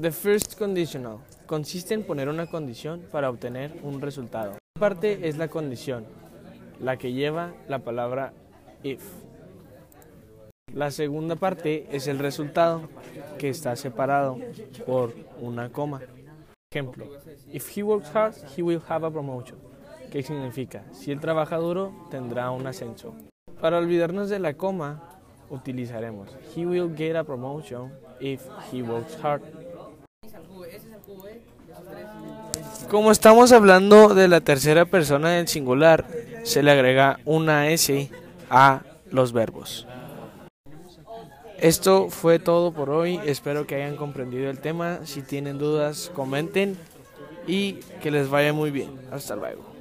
The first conditional consiste en poner una condición para obtener un resultado. La parte es la condición, la que lleva la palabra if. La segunda parte es el resultado, que está separado por una coma. Ejemplo, if he works hard, he will have a promotion. ¿Qué significa? Si él trabaja duro, tendrá un ascenso. Para olvidarnos de la coma, utilizaremos he will get a promotion if he works hard. Como estamos hablando de la tercera persona del singular, se le agrega una S a los verbos. Esto fue todo por hoy, espero que hayan comprendido el tema, si tienen dudas comenten y que les vaya muy bien. Hasta luego.